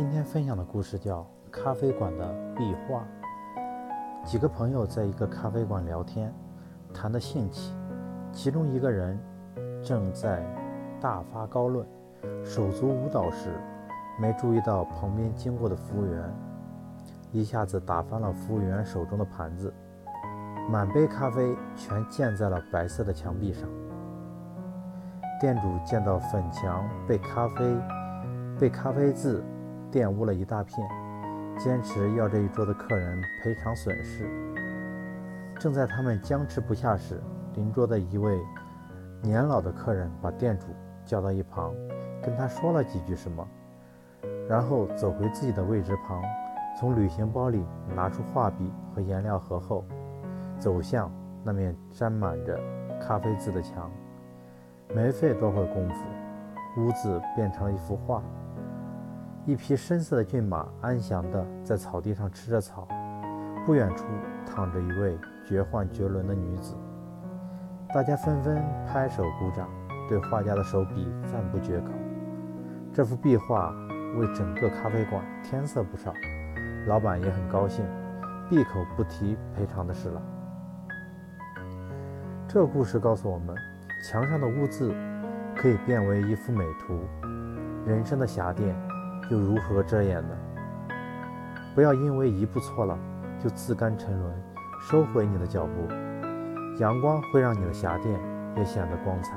今天分享的故事叫《咖啡馆的壁画》。几个朋友在一个咖啡馆聊天，谈得兴起。其中一个人正在大发高论，手足舞蹈时，没注意到旁边经过的服务员，一下子打翻了服务员手中的盘子，满杯咖啡全溅在了白色的墙壁上。店主见到粉墙被咖啡被咖啡渍玷污了一大片，坚持要这一桌的客人赔偿损失。正在他们僵持不下时，邻桌的一位年老的客人把店主叫到一旁，跟他说了几句什么，然后走回自己的位置旁，从旅行包里拿出画笔和颜料盒后，走向那面沾满着咖啡渍的墙。没费多会功夫，屋子变成了一幅画。一匹深色的骏马安详地在草地上吃着草，不远处躺着一位绝幻绝伦的女子。大家纷纷拍手鼓掌，对画家的手笔赞不绝口。这幅壁画为整个咖啡馆添色不少，老板也很高兴，闭口不提赔偿的事了。这故事告诉我们。墙上的污渍可以变为一幅美图，人生的霞电又如何遮掩呢？不要因为一步错了就自甘沉沦，收回你的脚步。阳光会让你的霞电也显得光彩。